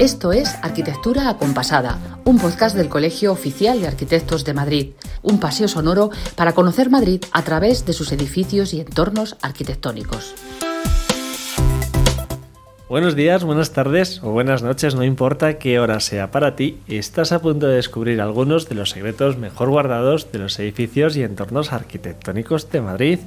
Esto es Arquitectura Acompasada, un podcast del Colegio Oficial de Arquitectos de Madrid, un paseo sonoro para conocer Madrid a través de sus edificios y entornos arquitectónicos. Buenos días, buenas tardes o buenas noches, no importa qué hora sea para ti, estás a punto de descubrir algunos de los secretos mejor guardados de los edificios y entornos arquitectónicos de Madrid.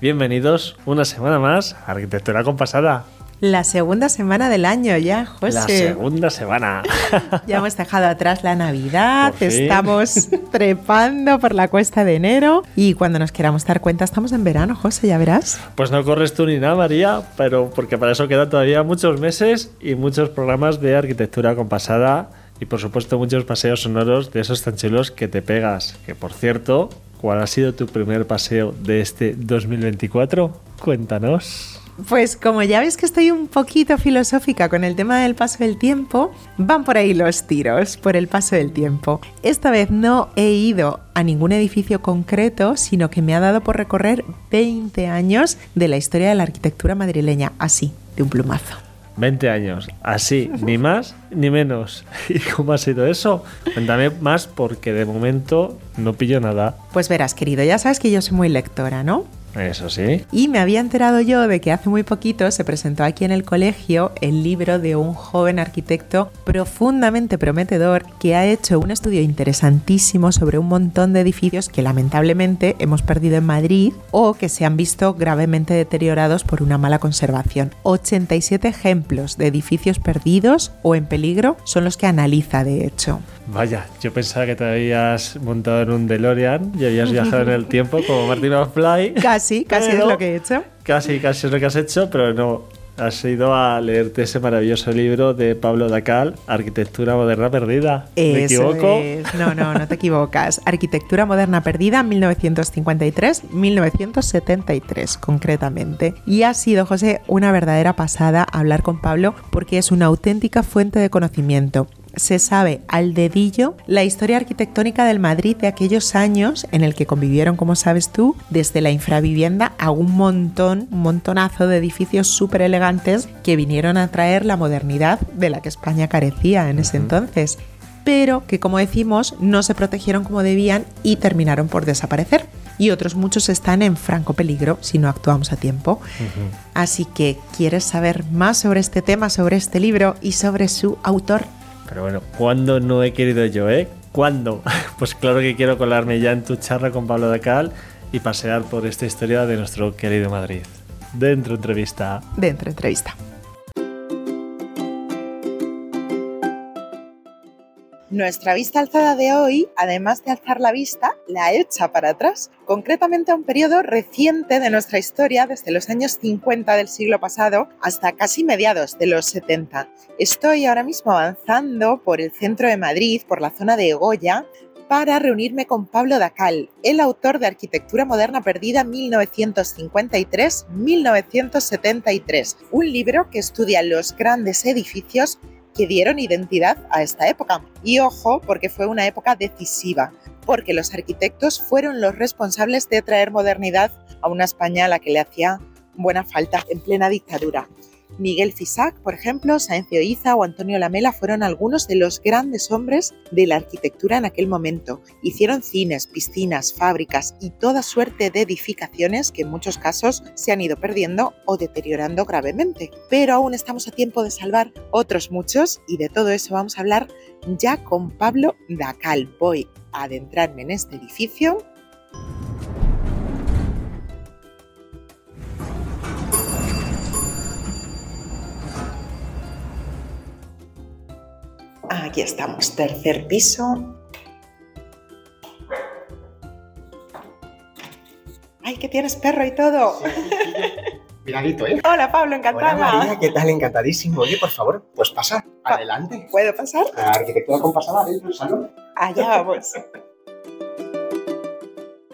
Bienvenidos una semana más a Arquitectura Compasada. La segunda semana del año ya, José. La segunda semana. ya hemos dejado atrás la Navidad, estamos trepando por la cuesta de enero y cuando nos queramos dar cuenta estamos en verano, José, ya verás. Pues no corres tú ni nada, María, pero porque para eso quedan todavía muchos meses y muchos programas de arquitectura compasada y por supuesto muchos paseos sonoros de esos tan chulos que te pegas. Que por cierto, ¿cuál ha sido tu primer paseo de este 2024? Cuéntanos. Pues como ya ves que estoy un poquito filosófica con el tema del paso del tiempo, van por ahí los tiros, por el paso del tiempo. Esta vez no he ido a ningún edificio concreto, sino que me ha dado por recorrer 20 años de la historia de la arquitectura madrileña, así, de un plumazo. 20 años, así, ni más ni menos. ¿Y cómo ha sido eso? Cuéntame más porque de momento no pillo nada. Pues verás, querido, ya sabes que yo soy muy lectora, ¿no? Eso sí. Y me había enterado yo de que hace muy poquito se presentó aquí en el colegio el libro de un joven arquitecto profundamente prometedor que ha hecho un estudio interesantísimo sobre un montón de edificios que lamentablemente hemos perdido en Madrid o que se han visto gravemente deteriorados por una mala conservación. 87 ejemplos de edificios perdidos o en peligro son los que analiza de hecho. Vaya, yo pensaba que te habías montado en un DeLorean y habías viajado en el tiempo como Martin McFly. Casi, casi es lo que he hecho. Casi, casi es lo que has hecho, pero no. Has ido a leerte ese maravilloso libro de Pablo Dacal, Arquitectura Moderna Perdida. ¿Me equivoco? No, no, no te equivocas. Arquitectura Moderna Perdida, 1953-1973, concretamente. Y ha sido, José, una verdadera pasada hablar con Pablo porque es una auténtica fuente de conocimiento se sabe al dedillo la historia arquitectónica del Madrid de aquellos años en el que convivieron, como sabes tú, desde la infravivienda a un montón, un montonazo de edificios súper elegantes que vinieron a traer la modernidad de la que España carecía en ese entonces, pero que como decimos no se protegieron como debían y terminaron por desaparecer. Y otros muchos están en franco peligro si no actuamos a tiempo. Así que, ¿quieres saber más sobre este tema, sobre este libro y sobre su autor? Pero bueno, ¿cuándo no he querido yo, eh? ¿Cuándo? Pues claro que quiero colarme ya en tu charla con Pablo Dacal y pasear por esta historia de nuestro querido Madrid. Dentro entrevista. Dentro entrevista. Nuestra vista alzada de hoy, además de alzar la vista, la echa para atrás, concretamente a un periodo reciente de nuestra historia, desde los años 50 del siglo pasado hasta casi mediados de los 70. Estoy ahora mismo avanzando por el centro de Madrid, por la zona de Goya, para reunirme con Pablo Dacal, el autor de Arquitectura Moderna Perdida 1953-1973, un libro que estudia los grandes edificios que dieron identidad a esta época. Y ojo, porque fue una época decisiva, porque los arquitectos fueron los responsables de traer modernidad a una España a la que le hacía buena falta en plena dictadura. Miguel Fisac, por ejemplo, Saencio Iza o Antonio Lamela fueron algunos de los grandes hombres de la arquitectura en aquel momento. Hicieron cines, piscinas, fábricas y toda suerte de edificaciones que en muchos casos se han ido perdiendo o deteriorando gravemente. Pero aún estamos a tiempo de salvar otros muchos y de todo eso vamos a hablar ya con Pablo Dacal. Voy a adentrarme en este edificio Aquí estamos, tercer piso. ¡Ay, que tienes perro y todo! Miradito, ¿eh? Hola, Pablo, encantada. Hola, María, ¿qué tal? Encantadísimo. Oye, por favor, pues pasa. Adelante. ¿Puedo pasar? La arquitectura compasada dentro del salón. Allá vamos.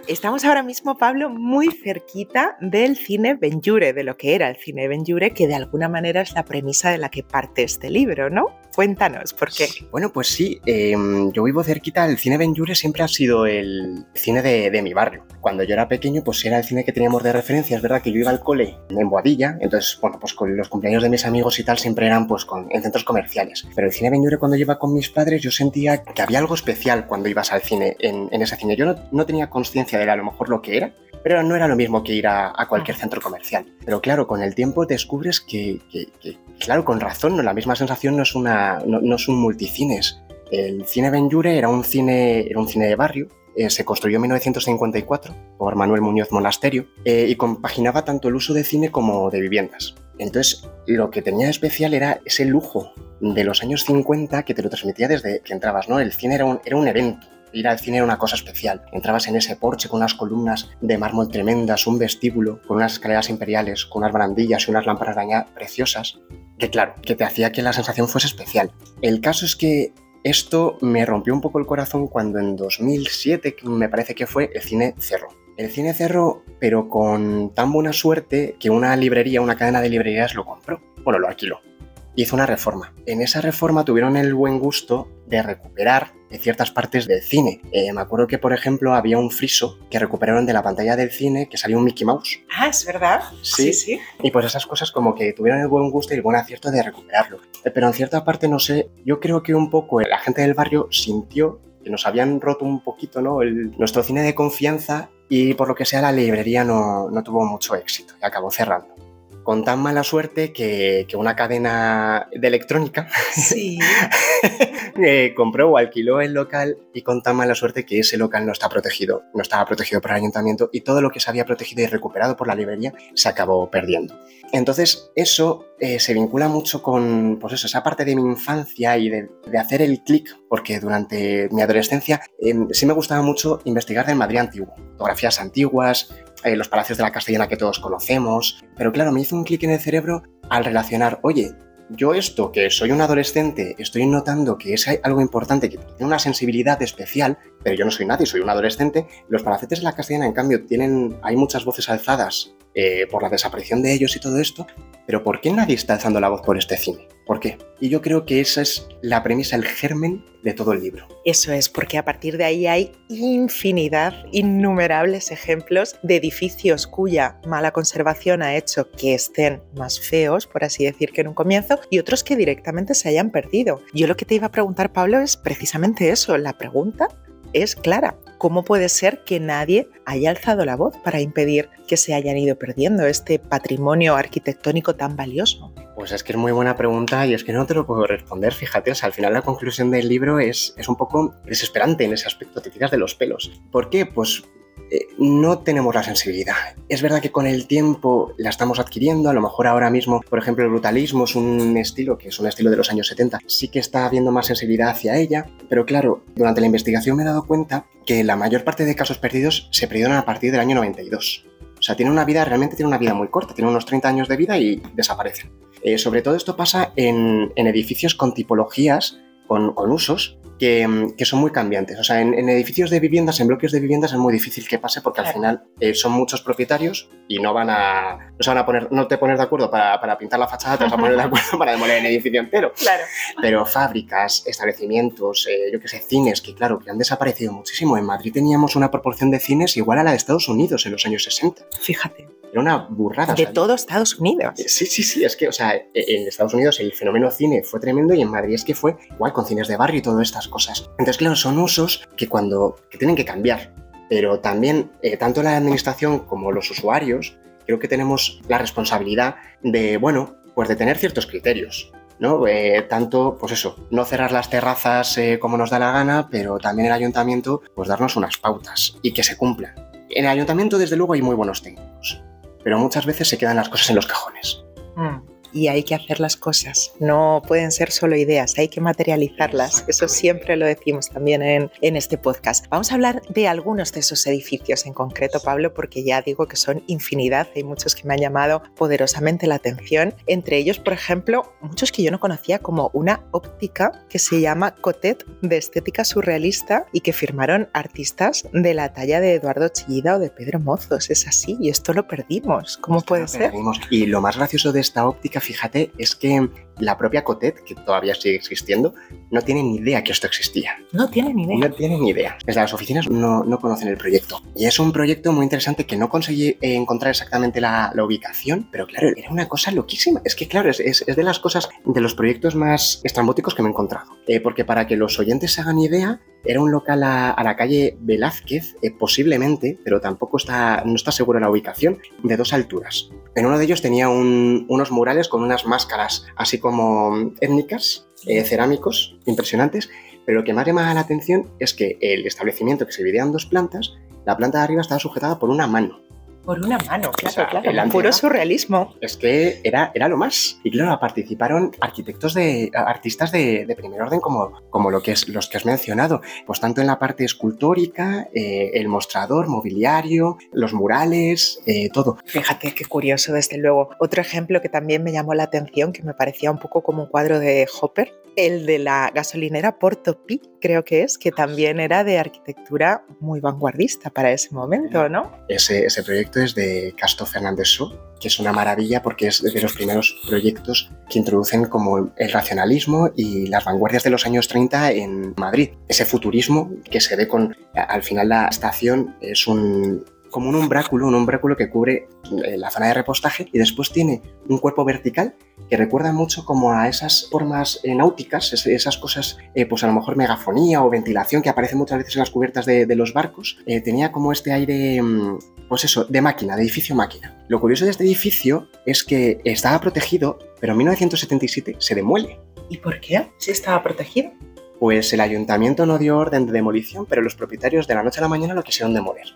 Estamos ahora mismo, Pablo, muy cerquita del cine Benjure, de lo que era el cine Benjure, que de alguna manera es la premisa de la que parte este libro, ¿no? Cuéntanos, ¿por qué? Bueno, pues sí, em, yo vivo cerquita, el cine Benjure siempre ha sido el cine de, de, mi barrio. Cuando yo era pequeño, pues era el cine que teníamos de referencia, es verdad que yo iba al cole en Boadilla, entonces, bueno, pues con los cumpleaños de mis amigos y tal siempre eran pues con, en centros comerciales. Pero el cine Benjure cuando iba con mis padres, yo sentía que había algo especial cuando ibas al cine, en, en ese cine. Yo no, no tenía conciencia de a lo mejor lo que era, pero no era lo mismo que ir a, a cualquier centro comercial. Pero claro, con el tiempo descubres que, que, que claro, con razón, ¿no? la misma sensación no es, una, no, no es un multicines. El cine Benjure era un cine, era un cine de barrio, eh, se construyó en 1954 por Manuel Muñoz Monasterio eh, y compaginaba tanto el uso de cine como de viviendas. Entonces, lo que tenía de especial era ese lujo de los años 50 que te lo transmitía desde que entrabas, ¿no? El cine era un, era un evento, ir al cine era una cosa especial. Entrabas en ese porche con unas columnas de mármol tremendas, un vestíbulo, con unas escaleras imperiales, con unas barandillas y unas lámparas de preciosas, que claro, que te hacía que la sensación fuese especial. El caso es que esto me rompió un poco el corazón cuando en 2007, me parece que fue, el cine cerró. El cine cerró, pero con tan buena suerte que una librería, una cadena de librerías lo compró. Bueno, lo alquiló hizo una reforma. En esa reforma tuvieron el buen gusto de recuperar ciertas partes del cine. Eh, me acuerdo que, por ejemplo, había un friso que recuperaron de la pantalla del cine que salió un Mickey Mouse. Ah, es verdad. Sí, sí. Y pues esas cosas como que tuvieron el buen gusto y el buen acierto de recuperarlo. Eh, pero en cierta parte, no sé, yo creo que un poco la gente del barrio sintió que nos habían roto un poquito ¿no? El, nuestro cine de confianza y por lo que sea la librería no, no tuvo mucho éxito y acabó cerrando con tan mala suerte que, que una cadena de electrónica sí. eh, compró o alquiló el local y con tan mala suerte que ese local no está protegido, no estaba protegido por el ayuntamiento y todo lo que se había protegido y recuperado por la librería se acabó perdiendo. Entonces eso eh, se vincula mucho con pues eso, esa parte de mi infancia y de, de hacer el clic, porque durante mi adolescencia eh, sí me gustaba mucho investigar del Madrid antiguo, fotografías antiguas, eh, los palacios de la Castellana que todos conocemos, pero claro, me hizo un clic en el cerebro al relacionar, oye, yo esto, que soy un adolescente, estoy notando que es algo importante, que tiene una sensibilidad especial, pero yo no soy nadie, soy un adolescente. Los palacetes de la castellana, en cambio, tienen, hay muchas voces alzadas eh, por la desaparición de ellos y todo esto, pero ¿por qué nadie está alzando la voz por este cine? ¿Por qué? Y yo creo que esa es la premisa, el germen de todo el libro. Eso es, porque a partir de ahí hay infinidad, innumerables ejemplos de edificios cuya mala conservación ha hecho que estén más feos, por así decir, que en un comienzo, y otros que directamente se hayan perdido. Yo lo que te iba a preguntar, Pablo, es precisamente eso. La pregunta es clara. ¿Cómo puede ser que nadie haya alzado la voz para impedir que se hayan ido perdiendo este patrimonio arquitectónico tan valioso? Pues es que es muy buena pregunta y es que no te lo puedo responder, fíjate, o sea, al final la conclusión del libro es, es un poco desesperante en ese aspecto, te tiras de los pelos. ¿Por qué? Pues eh, no tenemos la sensibilidad. Es verdad que con el tiempo la estamos adquiriendo, a lo mejor ahora mismo, por ejemplo, el brutalismo es un estilo que es un estilo de los años 70, sí que está habiendo más sensibilidad hacia ella, pero claro, durante la investigación me he dado cuenta que la mayor parte de casos perdidos se perdieron a partir del año 92. O sea, tiene una vida, realmente tiene una vida muy corta, tiene unos 30 años de vida y desaparecen. Eh, sobre todo esto pasa en, en edificios con tipologías, con, con usos que, que, son muy cambiantes. O sea, en, en, edificios de viviendas, en bloques de viviendas es muy difícil que pase porque al final eh, son muchos propietarios y no van a, no se van a poner, no te pones de acuerdo para, para, pintar la fachada, te vas a poner de acuerdo para demoler el edificio entero. Claro. Pero fábricas, establecimientos, eh, yo qué sé, cines, que claro, que han desaparecido muchísimo. En Madrid teníamos una proporción de cines igual a la de Estados Unidos en los años 60. Fíjate. Era una burrada. De o sea, todo Estados Unidos. Sí, sí, sí. Es que, o sea, en Estados Unidos el fenómeno cine fue tremendo y en Madrid es que fue igual con cines de barrio y todas estas cosas. Entonces, claro, son usos que cuando que tienen que cambiar. Pero también, eh, tanto la administración como los usuarios, creo que tenemos la responsabilidad de, bueno, pues de tener ciertos criterios. ¿no? Eh, tanto, pues eso, no cerrar las terrazas eh, como nos da la gana, pero también el ayuntamiento, pues darnos unas pautas y que se cumplan. En el ayuntamiento, desde luego, hay muy buenos técnicos pero muchas veces se quedan las cosas en los cajones. Mm. Y hay que hacer las cosas. No pueden ser solo ideas, hay que materializarlas. Eso siempre lo decimos también en, en este podcast. Vamos a hablar de algunos de esos edificios en concreto, Pablo, porque ya digo que son infinidad. Hay muchos que me han llamado poderosamente la atención. Entre ellos, por ejemplo, muchos que yo no conocía como una óptica que se llama Cotet de estética surrealista y que firmaron artistas de la talla de Eduardo Chillida o de Pedro Mozos. Es así y esto lo perdimos. ¿Cómo puede ser? Y lo más gracioso de esta óptica, fíjate, es que la propia Cotet, que todavía sigue existiendo, no tiene ni idea que esto existía. No tiene ni idea. No tiene ni idea. Desde las oficinas no, no conocen el proyecto. Y es un proyecto muy interesante que no conseguí encontrar exactamente la, la ubicación, pero claro, era una cosa loquísima. Es que, claro, es, es, es de las cosas, de los proyectos más estrambóticos que me he encontrado. Eh, porque para que los oyentes se hagan idea, era un local a, a la calle Velázquez, eh, posiblemente, pero tampoco está, no está seguro la ubicación, de dos alturas. En uno de ellos tenía un, unos murales con unas máscaras así como étnicas, eh, cerámicos, impresionantes, pero lo que más llama la atención es que el establecimiento que se dividía en dos plantas, la planta de arriba estaba sujetada por una mano. Por una mano, claro, O sea, claro. el Puro surrealismo. Es que era, era lo más. Y claro, participaron arquitectos de artistas de, de primer orden como, como lo que es, los que has mencionado. Pues tanto en la parte escultórica, eh, el mostrador, mobiliario, los murales, eh, todo. Fíjate qué curioso, desde luego. Otro ejemplo que también me llamó la atención, que me parecía un poco como un cuadro de Hopper, el de la gasolinera Porto Pi, creo que es, que también era de arquitectura muy vanguardista para ese momento, ¿no? Ese, ese proyecto es de Casto Fernández So, que es una maravilla porque es de los primeros proyectos que introducen como el racionalismo y las vanguardias de los años 30 en Madrid. Ese futurismo que se ve con, al final la estación es un como un umbráculo, un umbráculo que cubre eh, la zona de repostaje y después tiene un cuerpo vertical que recuerda mucho como a esas formas eh, náuticas, es- esas cosas, eh, pues a lo mejor megafonía o ventilación que aparece muchas veces en las cubiertas de, de los barcos. Eh, tenía como este aire, mm, pues eso, de máquina, de edificio máquina. Lo curioso de este edificio es que estaba protegido, pero en 1977 se demuele. ¿Y por qué? Si estaba protegido. Pues el ayuntamiento no dio orden de demolición, pero los propietarios de la noche a la mañana lo quisieron demoler.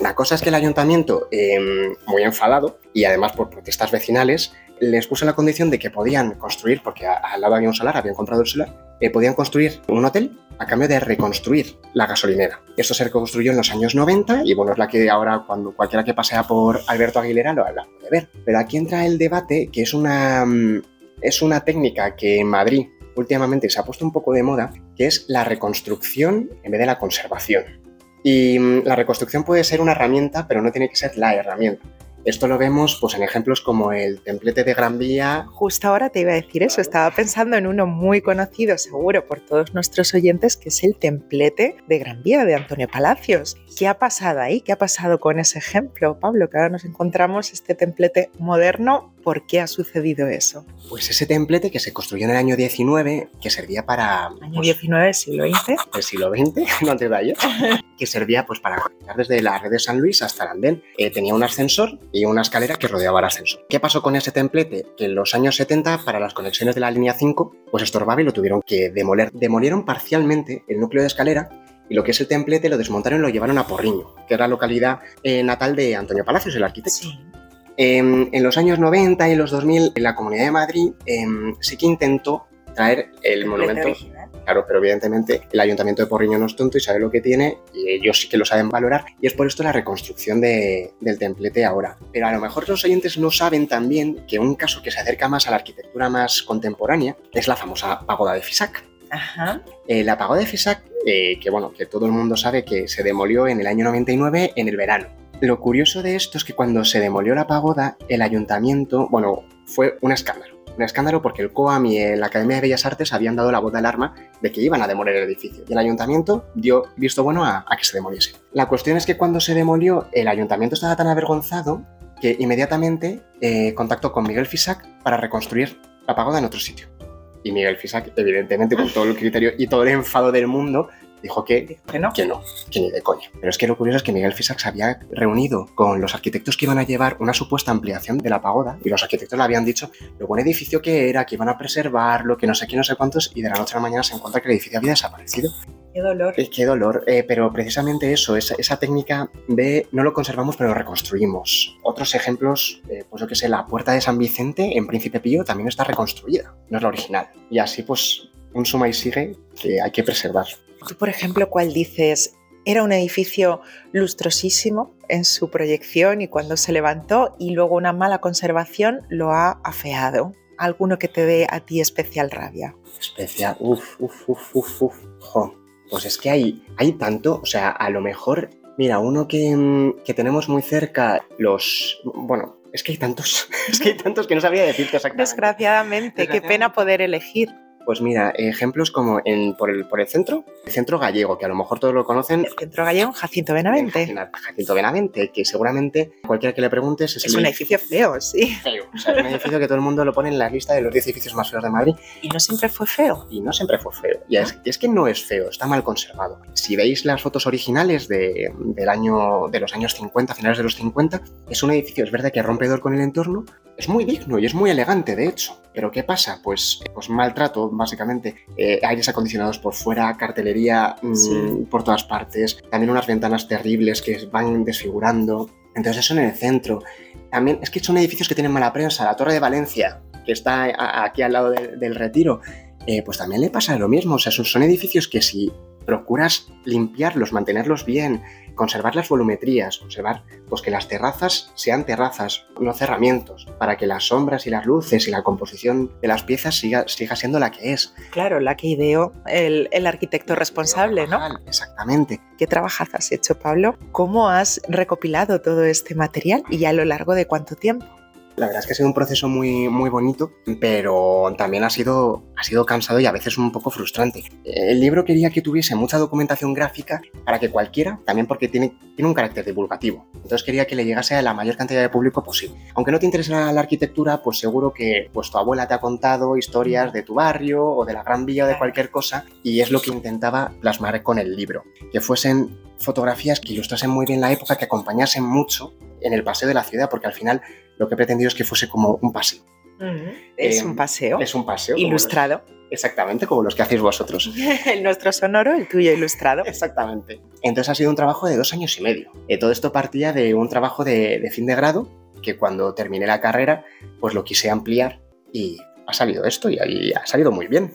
La cosa es que el ayuntamiento, eh, muy enfadado, y además por protestas vecinales, les puso la condición de que podían construir, porque al lado había un solar, habían comprado el solar, eh, podían construir un hotel a cambio de reconstruir la gasolinera. Esto se reconstruyó en los años 90 y bueno, es la que ahora cuando cualquiera que pasea por Alberto Aguilera lo, la puede ver. Pero aquí entra el debate que es una, mm, es una técnica que en Madrid últimamente se ha puesto un poco de moda, que es la reconstrucción en vez de la conservación. Y mm, la reconstrucción puede ser una herramienta, pero no tiene que ser la herramienta. Esto lo vemos pues, en ejemplos como el templete de Gran Vía. Justo ahora te iba a decir eso, estaba pensando en uno muy conocido seguro por todos nuestros oyentes, que es el templete de Gran Vía de Antonio Palacios. ¿Qué ha pasado ahí? ¿Qué ha pasado con ese ejemplo, Pablo? Que ahora nos encontramos este templete moderno. ¿Por qué ha sucedido eso? Pues ese templete que se construyó en el año 19, que servía para Año pues, 19, siglo XX. del siglo XX, no de ayer, que servía pues, para conectar desde la red de San Luis hasta el andén. Eh, tenía un ascensor y una escalera que rodeaba el ascensor. ¿Qué pasó con ese templete? Que en los años 70, para las conexiones de la línea 5, pues estorbaba y lo tuvieron que demoler. Demolieron parcialmente el núcleo de escalera y lo que es el templete lo desmontaron y lo llevaron a Porriño, que era la localidad eh, natal de Antonio Palacios, el arquitecto. Sí. Em, en los años 90 y en los 2000, en la Comunidad de Madrid em, sí que intentó traer el monumento original. Claro, pero evidentemente el ayuntamiento de Porriño no es tonto y sabe lo que tiene y ellos sí que lo saben valorar y es por esto la reconstrucción de- del templete ahora. Pero a lo mejor los oyentes no saben también que un caso que se acerca más a la arquitectura más contemporánea es la famosa pagoda de Fisac. Ajá. Eh, la pagoda de Fisac, eh, que bueno, que todo el mundo sabe que se demolió en el año 99 en el verano. Lo curioso de esto es que cuando se demolió la pagoda, el ayuntamiento, bueno, fue un escándalo. Un escándalo porque el COAM y la Academia de Bellas Artes habían dado la voz de alarma de que iban a demoler el edificio. Y el ayuntamiento dio visto bueno a, que se demoliese. La cuestión es que cuando se demolió, el ayuntamiento estaba tan avergonzado que inmediatamente eh, contactó con Miguel Fisac para reconstruir la pagoda en otro sitio. Y Miguel Fisac, evidentemente, con todo el criterio y todo el enfado del mundo, dijo que, Dijo que no. que no, que ni de coña. Pero es que lo curioso es que Miguel Fisac se había reunido con los arquitectos que iban a llevar una supuesta ampliación de la pagoda y los arquitectos le habían dicho lo buen edificio que era, que iban a preservarlo, que no sé qué, no sé cuántos, y de la noche a la mañana se encuentra que el edificio había desaparecido. Qué dolor. Eh, qué dolor, eh, pero precisamente eso, esa, esa técnica de no lo conservamos pero lo reconstruimos. Otros ejemplos, eh, pues yo que sé, la puerta de San Vicente en Príncipe Pío también está reconstruida, no es la original. Y así pues un suma y sigue que hay que preservar. Tú, por ejemplo, ¿cuál dices? Era un edificio lustrosísimo en su proyección y cuando se levantó y luego una mala conservación lo ha afeado. ¿Alguno que te dé a ti especial rabia? Especial, uff, uff, uff, uff, uf. Jo. Pues es que hay, hay tanto, o sea, a lo mejor, mira, uno que, que tenemos muy cerca, los, bueno, es que hay tantos, es que hay tantos que no sabría decirte exactamente. Desgraciadamente, qué pena poder elegir. Pues mira, ejemplos como en, por, el, por el centro, el centro gallego, que a lo mejor todos lo conocen. El centro gallego, Jacinto Benavente. En Jacinto Benavente, que seguramente cualquiera que le preguntes es, Es un edificio feo, sí. feo. O sea, es un edificio que todo el mundo lo pone en la lista de los 10 edificios más feos de Madrid Y no siempre fue feo. y no siempre fue feo. Y es, y es que no es feo, está mal conservado. Si veis las fotos originales de, del año, de los años 50, finales de los 50, es un edificio, es verdad que rompedor con el entorno, es muy digno y es muy elegante, de hecho. Pero ¿qué pasa? Pues, pues maltrato, básicamente. Eh, aires acondicionados por fuera, cartelería mm, Sí. por todas partes, también unas ventanas terribles que van desfigurando. Entonces eso en el centro. También es que son edificios que tienen mala prensa. La Torre de Valencia, que está aquí al lado de- del retiro, eh, pues también le pasa lo mismo. O sea, son, son edificios que si procuras limpiarlos, mantenerlos bien, conservar las volumetrías, conservar pues que las terrazas sean terrazas, no cerramientos, para que las sombras y las luces y la composición de las piezas siga, siga siendo la que es. Claro, la que ideó el, el arquitecto responsable, ¿no? Exactamente. ¿Qué trabajas has hecho, Pablo? ¿Cómo has recopilado todo este material y a lo largo de cuánto tiempo? La verdad es que ha sido un proceso muy, muy bonito, pero también ha sido, ha sido cansado y a veces un poco frustrante. El libro quería que tuviese mucha documentación gráfica para que cualquiera, también porque tiene, tiene un carácter divulgativo, entonces quería que le llegase a la mayor cantidad de público posible. Aunque no te interesara la arquitectura, pues seguro que pues, tu abuela te ha contado historias de tu barrio o de la Gran Vía o de cualquier cosa, y es lo que intentaba plasmar con el libro, que fuesen fotografías que ilustrasen muy bien la época, que acompañasen mucho en el paseo de la ciudad, porque al final lo que he pretendido es que fuese como un paseo. Es Eh, un paseo Es un paseo. como ilustrado. los- exactamente como los que hacéis vosotros. el nuestro sonoro, el tuyo ilustrado. Exactamente. Entonces ha sido un trabajo de dos años y medio. Eh, todo esto partía de un trabajo de, de fin de grado, que cuando terminé la carrera, pues lo quise ampliar y ha salido esto y ahí ha salido muy bien.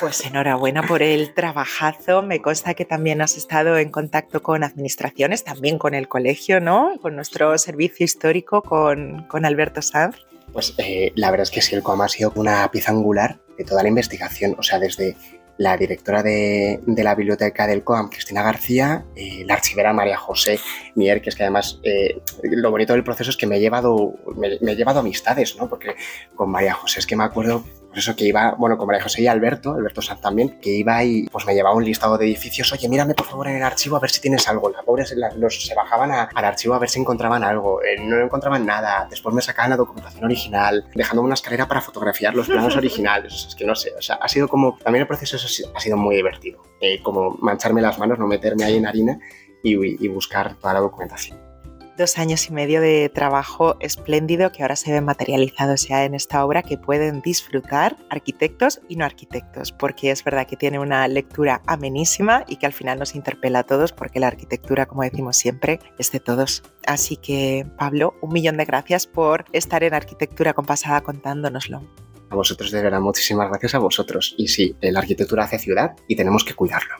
Pues enhorabuena por el trabajazo. Me consta que también has estado en contacto con administraciones, también con el colegio, ¿no? Con nuestro servicio histórico, con, con Alberto Sanz. Pues eh, la verdad es que sí, el COAM ha sido una pieza angular de toda la investigación, o sea, desde la directora de, de la biblioteca del COAM, Cristina García, eh, la archivera María José Mier, que es que además eh, lo bonito del proceso es que me he llevado, me, me he llevado amistades, ¿no? Porque con María José es que me acuerdo, por eso que iba, bueno, con María José y Alberto, Alberto Sanz también, que iba y pues me llevaba un listado de edificios, oye, mírame por favor en el archivo a ver si tienes algo. Las pobres la- los, se bajaban a- al archivo a ver si encontraban algo, eh, no encontraban nada, después me sacaban la documentación original, dejándome una escalera para fotografiar los planos originales, O sea, es que no sé, o sea, ha sido como, también el proceso ha sido- ha sido muy divertido, Eh, como mancharme las manos, no meterme ahí en harina y, y buscar toda la documentación. Dos años y medio de trabajo espléndido que ahora se ve materializado ya en esta obra que pueden disfrutar arquitectos y no arquitectos, porque es verdad que tiene una lectura amenísima y que al final nos interpela a todos, porque la arquitectura, como decimos siempre, es de todos. Así que, Pablo, un millón de gracias por estar en Arquitectura Compasada contándonoslo. A vosotros de verdad, muchísimas gracias a vosotros. Y sí, la arquitectura hace ciudad y tenemos que cuidarlo.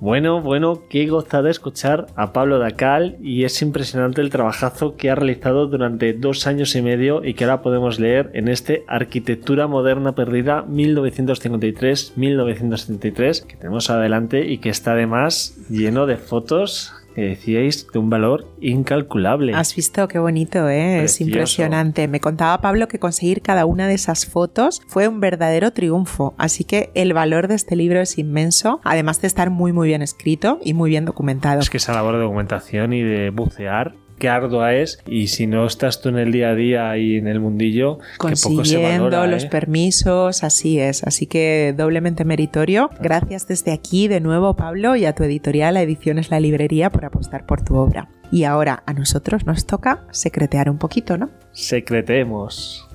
Bueno, bueno, qué gozada escuchar a Pablo Dacal y es impresionante el trabajazo que ha realizado durante dos años y medio y que ahora podemos leer en este Arquitectura Moderna Perdida 1953-1973 que tenemos adelante y que está además lleno de fotos que decíais de un valor incalculable. Has visto qué bonito, ¿eh? es impresionante. Me contaba Pablo que conseguir cada una de esas fotos fue un verdadero triunfo, así que el valor de este libro es inmenso, además de estar muy muy bien escrito y muy bien documentado. Es que esa labor de documentación y de bucear, qué ardua es. Y si no estás tú en el día a día y en el mundillo, que poco se Consiguiendo valora. los ¿eh? permisos, así es. Así que doblemente meritorio. Gracias desde aquí de nuevo, Pablo, y a tu editorial, a Ediciones La Librería, por apostar por tu obra. Y ahora a nosotros nos toca secretear un poquito, ¿no? Secretemos.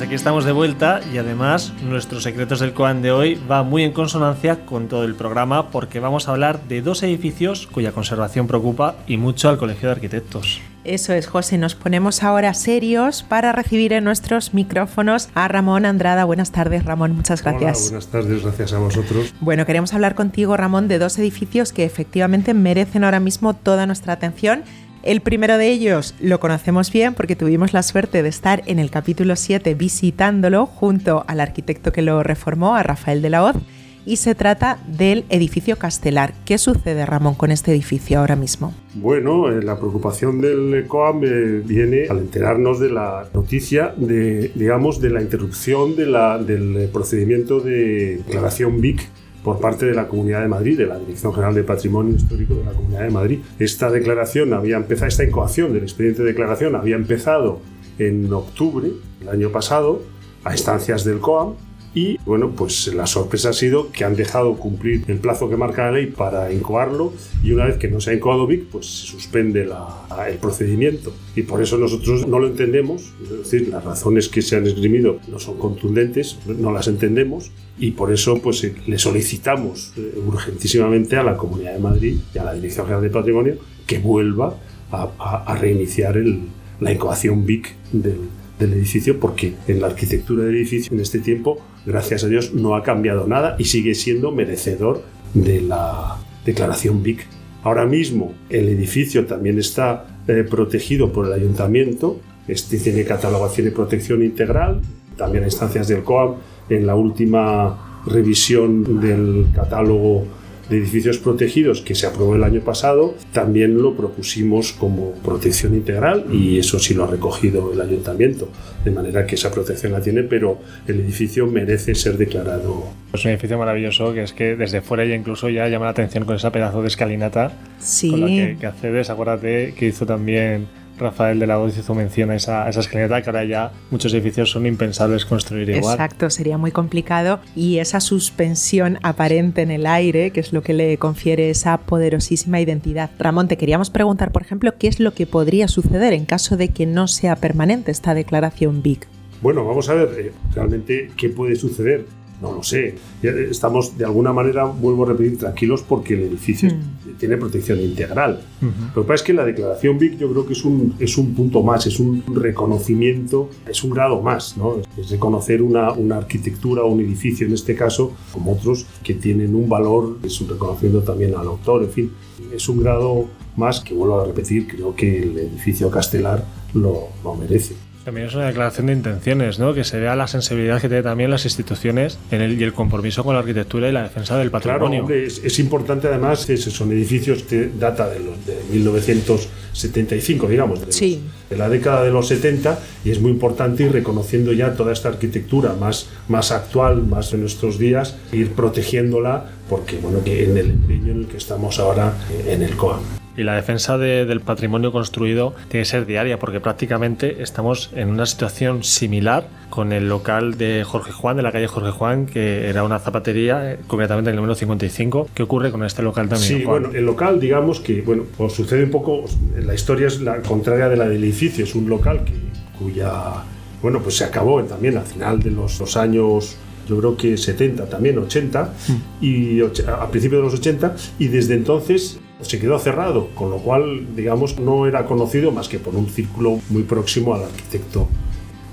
Pues aquí estamos de vuelta y además nuestros secretos del Coan de hoy va muy en consonancia con todo el programa porque vamos a hablar de dos edificios cuya conservación preocupa y mucho al Colegio de Arquitectos. Eso es, José. Nos ponemos ahora serios para recibir en nuestros micrófonos a Ramón Andrada. Buenas tardes, Ramón. Muchas gracias. Hola, buenas tardes, gracias a vosotros. Bueno, queremos hablar contigo, Ramón, de dos edificios que efectivamente merecen ahora mismo toda nuestra atención el primero de ellos lo conocemos bien porque tuvimos la suerte de estar en el capítulo 7 visitándolo junto al arquitecto que lo reformó, a Rafael de la Hoz, y se trata del edificio Castelar. ¿Qué sucede, Ramón, con este edificio ahora mismo? Bueno, eh, la preocupación del COAM eh, viene al enterarnos de la noticia de, digamos, de la interrupción de la, del procedimiento de declaración BIC por parte de la Comunidad de Madrid, de la Dirección General de Patrimonio Histórico de la Comunidad de Madrid. Esta declaración había empezado, esta incoación del expediente de declaración había empezado en octubre del año pasado a instancias del COAM y bueno, pues la sorpresa ha sido que han dejado cumplir el plazo que marca la ley para incoarlo y una vez que no se ha incoado BIC, pues se suspende el procedimiento. Y por eso nosotros no lo entendemos, es decir, las razones que se han esgrimido no son contundentes, no las entendemos y por eso pues eh, le solicitamos eh, urgentísimamente a la Comunidad de Madrid y a la Dirección General de Patrimonio que vuelva a, reiniciar la incoación BIC del, del edificio porque en la arquitectura del edificio en este tiempo, gracias a Dios, no ha cambiado nada y sigue siendo merecedor de la declaración BIC. Ahora mismo el edificio también está eh, protegido por el ayuntamiento, este tiene catalogación y protección integral, también a instancias del COAM. En la última revisión del catálogo de edificios protegidos que se aprobó el año pasado, también lo propusimos como protección integral y eso sí lo ha recogido el ayuntamiento, de manera que esa protección la tiene, pero el edificio merece ser declarado. Es un edificio maravilloso que es que desde fuera ya incluso ya llama la atención con esa pedazo de escalinata con la que, que accedes. Acuérdate que hizo también Rafael de la Voz hizo mención a esa, esa escalera que ahora ya muchos edificios son impensables construir igual. Exacto, sería muy complicado y esa suspensión aparente en el aire, que es lo que le confiere esa poderosísima identidad. Ramón, te queríamos preguntar, por ejemplo, qué es lo que podría suceder en caso de que no sea permanente esta declaración BIC. Bueno, vamos a ver eh, realmente qué puede suceder. No lo sé. Estamos de alguna manera, vuelvo a repetir, tranquilos porque el edificio mm. tiene protección integral. Lo que pasa es que la declaración BIC yo creo que es un, es un punto más, es un reconocimiento, es un grado más, ¿no? Es reconocer una, una arquitectura o un edificio, en este caso, como otros, que tienen un valor, es un reconocimiento también al autor, en fin, es un grado más que, vuelvo a repetir, creo que el edificio castelar lo, lo merece. También es una declaración de intenciones, ¿no? Que se vea la sensibilidad que tienen también las instituciones en el, y el compromiso con la arquitectura y la defensa del patrimonio. Claro, es, importante además que son edificios que data de, los, de 1975, digamos, de, de, la década de los 70, y es muy importante ir reconociendo ya toda esta arquitectura más, más actual, más de nuestros días, ir protegiéndola, porque bueno, que en el empeño en el que estamos ahora en el COAM. Y la defensa del patrimonio construido tiene que ser diaria porque prácticamente estamos en una situación similar con el local de Jorge Juan, de la calle Jorge Juan, que era una zapatería, eh, concretamente en el número 55. ¿Qué ocurre con este local también? Sí, bueno, el local, digamos que, bueno, pues sucede un poco, la historia es la contraria de la del edificio, es un local que, cuya, bueno, pues se acabó también al final de los, los años yo creo que 70, también 80, mm. y a principios de los 80, y desde entonces se quedó cerrado, con lo cual, digamos, no era conocido más que por un círculo muy próximo al arquitecto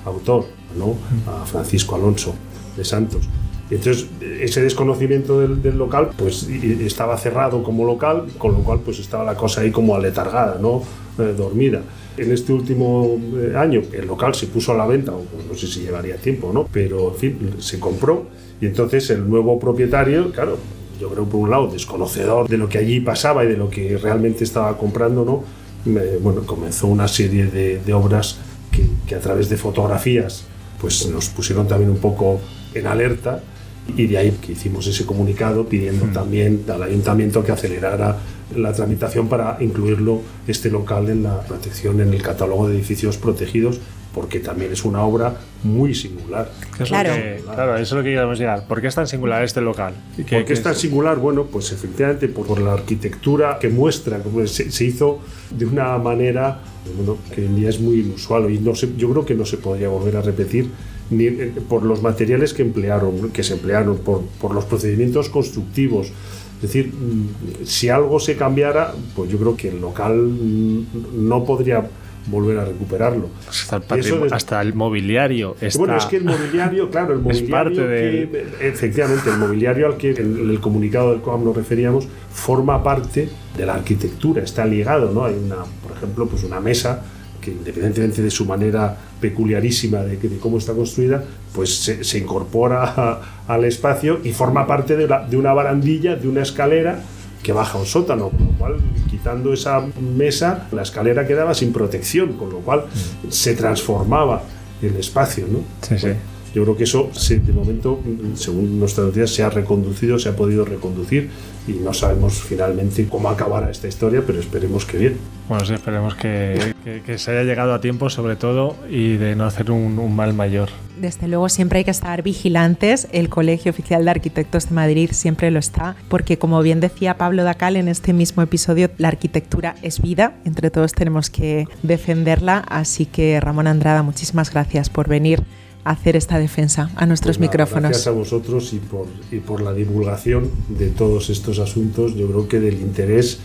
autor, ¿no? a Francisco Alonso de Santos. Entonces, ese desconocimiento del, local, pues estaba cerrado como local, con lo cual, pues estaba la cosa ahí como aletargada, ¿no? Eh, dormida. En este último eh, año, el local se puso a la venta, o no sé si llevaría tiempo, ¿no? Pero, en fin, se compró y entonces el nuevo propietario, claro, yo creo por un lado desconocedor de lo que allí pasaba y de lo que realmente estaba comprando, ¿no? bueno, comenzó una serie de, obras que, a través de fotografías pues nos pusieron también un poco en alerta y de ahí que hicimos ese comunicado pidiendo hmm. también al ayuntamiento que acelerara la tramitación para incluirlo este local en la protección en el catálogo de edificios protegidos porque también es una obra muy singular. Claro. claro, eso es lo que queremos llegar. ¿Por qué es tan singular este local? ¿Por qué es tan singular? Bueno, pues efectivamente por, la arquitectura que muestra, que se, se, hizo de una manera bueno, que hoy en día es muy inusual y no yo creo que no se podría volver a repetir ni eh, por los materiales que emplearon, que se emplearon, por, por los procedimientos constructivos. Es decir, mm, si algo se cambiara, pues yo creo que el local mm, no podría volver a recuperarlo. Hasta el, eso desde- hasta el mobiliario está... Bueno, es que el mobiliario, claro, el Es mobiliario parte que, efectivamente, el mobiliario al que en el comunicado del COAM nos referíamos forma parte de la arquitectura, está ligado, ¿no? Hay una, por ejemplo, pues una mesa que independientemente de su manera peculiarísima de, de cómo está construida, pues se, se incorpora a- al espacio y forma parte de, la- de una barandilla, de una escalera que baja a un sótano, con lo cual quitando esa mesa, la escalera quedaba sin protección, con lo cual se transformaba el espacio, ¿no? Sí, sí. Yo creo que eso, de momento, según nuestras noticias, se ha reconducido, se ha podido reconducir y no sabemos finalmente cómo acabará esta historia, pero esperemos que bien. Bueno, sí, esperemos que, que- que se haya llegado a tiempo, sobre todo, y de no hacer un, un mal mayor. Desde luego siempre hay que estar vigilantes. El Colegio Oficial de Arquitectos de Madrid siempre lo está, porque como bien decía Pablo Dacal en este mismo episodio, la arquitectura es vida. Entre todos tenemos que defenderla. Así que Ramón Andrada, muchísimas gracias por venir hacer esta defensa a nuestros Pues nada, micrófonos. Gracias a vosotros y por, y por la divulgación de todos estos asuntos. Yo creo que del interés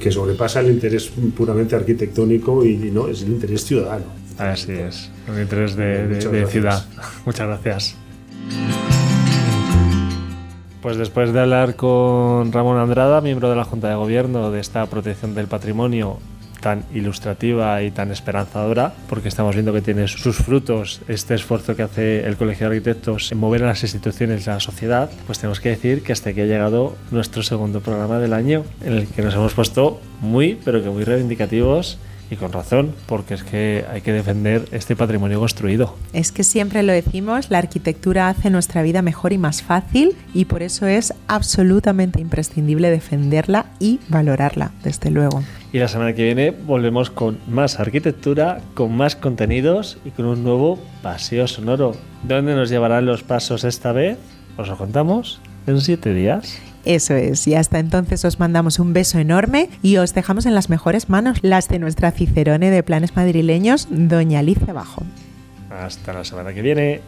que sobrepasa el interés puramente arquitectónico y, y no, es el interés ciudadano. Así es, un interés de, de- Muchas de gracias. ciudad. Muchas gracias. Pues después de hablar con Ramón Andrada, miembro de la Junta de Gobierno de esta protección del patrimonio tan ilustrativa y tan esperanzadora, porque estamos viendo que tiene sus frutos este esfuerzo que hace el Colegio de Arquitectos en mover a las instituciones y a la sociedad, pues tenemos que decir que hasta aquí ha llegado nuestro segundo programa del año, en el que nos hemos puesto muy, pero que muy reivindicativos y con razón, porque es que hay que defender este patrimonio construido. Es que siempre lo decimos, la arquitectura hace nuestra vida mejor y más fácil y por eso es absolutamente imprescindible defenderla y valorarla, desde luego. Y la semana que viene volvemos con más arquitectura, con más contenidos y con un nuevo paseo sonoro. ¿Dónde nos llevarán los pasos esta vez? Os lo contamos en siete días. Eso es, y hasta entonces os mandamos un beso enorme y os dejamos en las mejores manos, las de nuestra Cicerone de planes madrileños, doña Alicia Bajo. Hasta la semana que viene.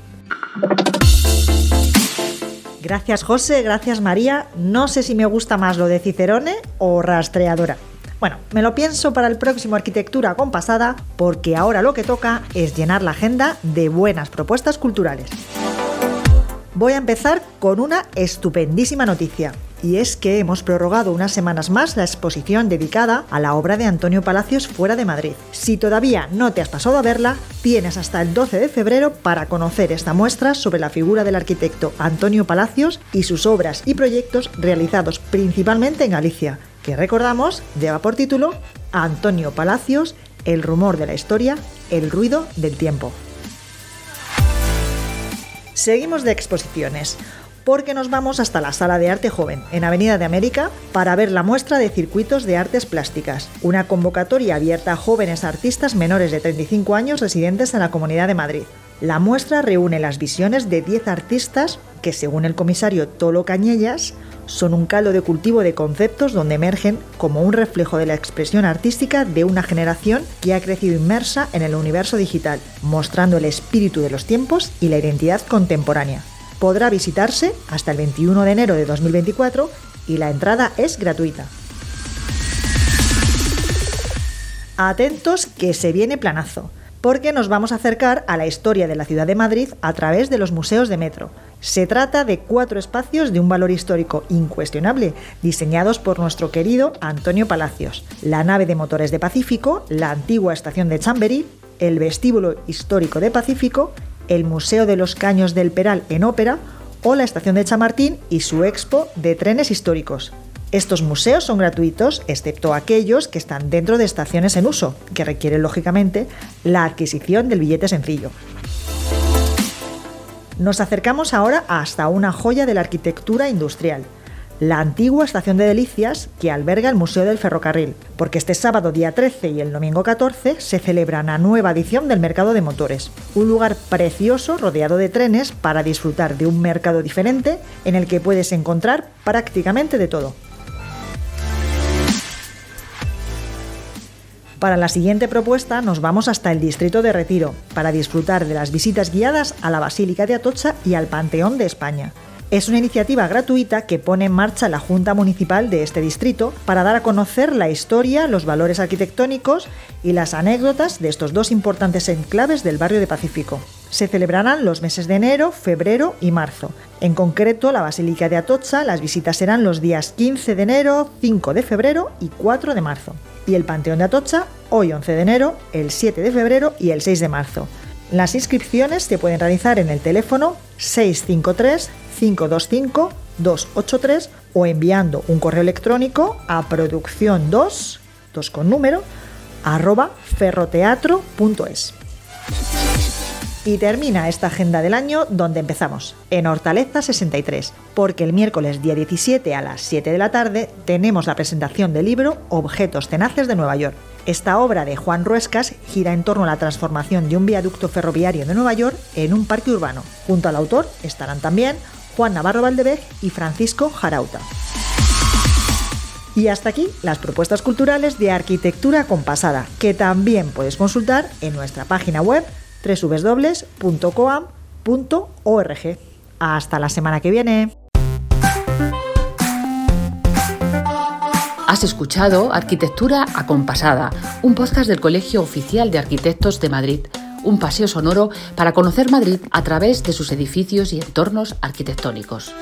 Gracias José, gracias María. No sé si me gusta más lo de Cicerone o rastreadora. Bueno, me lo pienso para el próximo Arquitectura Compasada porque ahora lo que toca es llenar la agenda de buenas propuestas culturales. Voy a empezar con una estupendísima noticia. Y es que hemos prorrogado unas semanas más la exposición dedicada a la obra de Antonio Palacios fuera de Madrid. Si todavía no te has pasado a verla, tienes hasta el 12 de febrero para conocer esta muestra sobre la figura del arquitecto Antonio Palacios y sus obras y proyectos realizados principalmente en Galicia, que recordamos lleva por título Antonio Palacios, el rumor de la historia, el ruido del tiempo. Seguimos de exposiciones, porque nos vamos hasta la Sala de Arte Joven, en Avenida de América, para ver la muestra de circuitos de artes plásticas, una convocatoria abierta a jóvenes artistas menores de 35 años residentes en la Comunidad de Madrid. La muestra reúne las visiones de 10 artistas que, según el comisario Tolo Cañellas, son un caldo de cultivo de conceptos donde emergen como un reflejo de la expresión artística de una generación que ha crecido inmersa en el universo digital, mostrando el espíritu de los tiempos y la identidad contemporánea. Podrá visitarse hasta el 21 de enero de 2024 y la entrada es gratuita. Atentos que se viene planazo, porque nos vamos a acercar a la historia de la ciudad de Madrid a través de los museos de metro. Se trata de cuatro espacios de un valor histórico incuestionable, diseñados por nuestro querido Antonio Palacios. La nave de motores de Pacífico, la antigua estación de Chamberí, el vestíbulo histórico de Pacífico, el Museo de los Caños del Peral en Ópera o la estación de Chamartín y su expo de trenes históricos. Estos museos son gratuitos, excepto aquellos que están dentro de estaciones en uso, que requieren lógicamente la adquisición del billete sencillo. Nos acercamos ahora hasta una joya de la arquitectura industrial, la antigua estación de Delicias que alberga el Museo del Ferrocarril, porque este sábado día 13 y el domingo 14 se celebra una nueva edición del Mercado de Motores, un lugar precioso rodeado de trenes para disfrutar de un mercado diferente en el que puedes encontrar prácticamente de todo. Para la siguiente propuesta nos vamos hasta el distrito de Retiro para disfrutar de las visitas guiadas a la Basílica de Atocha y al Panteón de España. Es una iniciativa gratuita que pone en marcha la Junta Municipal de este distrito para dar a conocer la historia, los valores arquitectónicos y las anécdotas de estos dos importantes enclaves del barrio de Pacífico. Se celebrarán los meses de enero, febrero y marzo. En concreto, la Basílica de Atocha, las visitas serán los días 15 de enero, 5 de febrero y 4 de marzo y el Panteón de Atocha hoy 11 de enero, el 7 de febrero y el 6 de marzo. Las inscripciones se pueden realizar en el teléfono 653 525 283 o enviando un correo electrónico a producción 2, 2 con número, arroba ferroteatro.es. Y termina esta agenda del año donde empezamos, en Hortaleza 63, porque el miércoles día 17 a las 7 de la tarde tenemos la presentación del libro Objetos Tenaces de Nueva York. Esta obra de Juan Ruescas gira en torno a la transformación de un viaducto ferroviario de Nueva York en un parque urbano. Junto al autor estarán también Juan Navarro Valdevej y Francisco Jarauta. Y hasta aquí las propuestas culturales de arquitectura compasada, que también puedes consultar en nuestra página web www.coam.org. Hasta la semana que viene. Has escuchado Arquitectura Acompasada, un podcast del Colegio Oficial de Arquitectos de Madrid, un paseo sonoro para conocer Madrid a través de sus edificios y entornos arquitectónicos.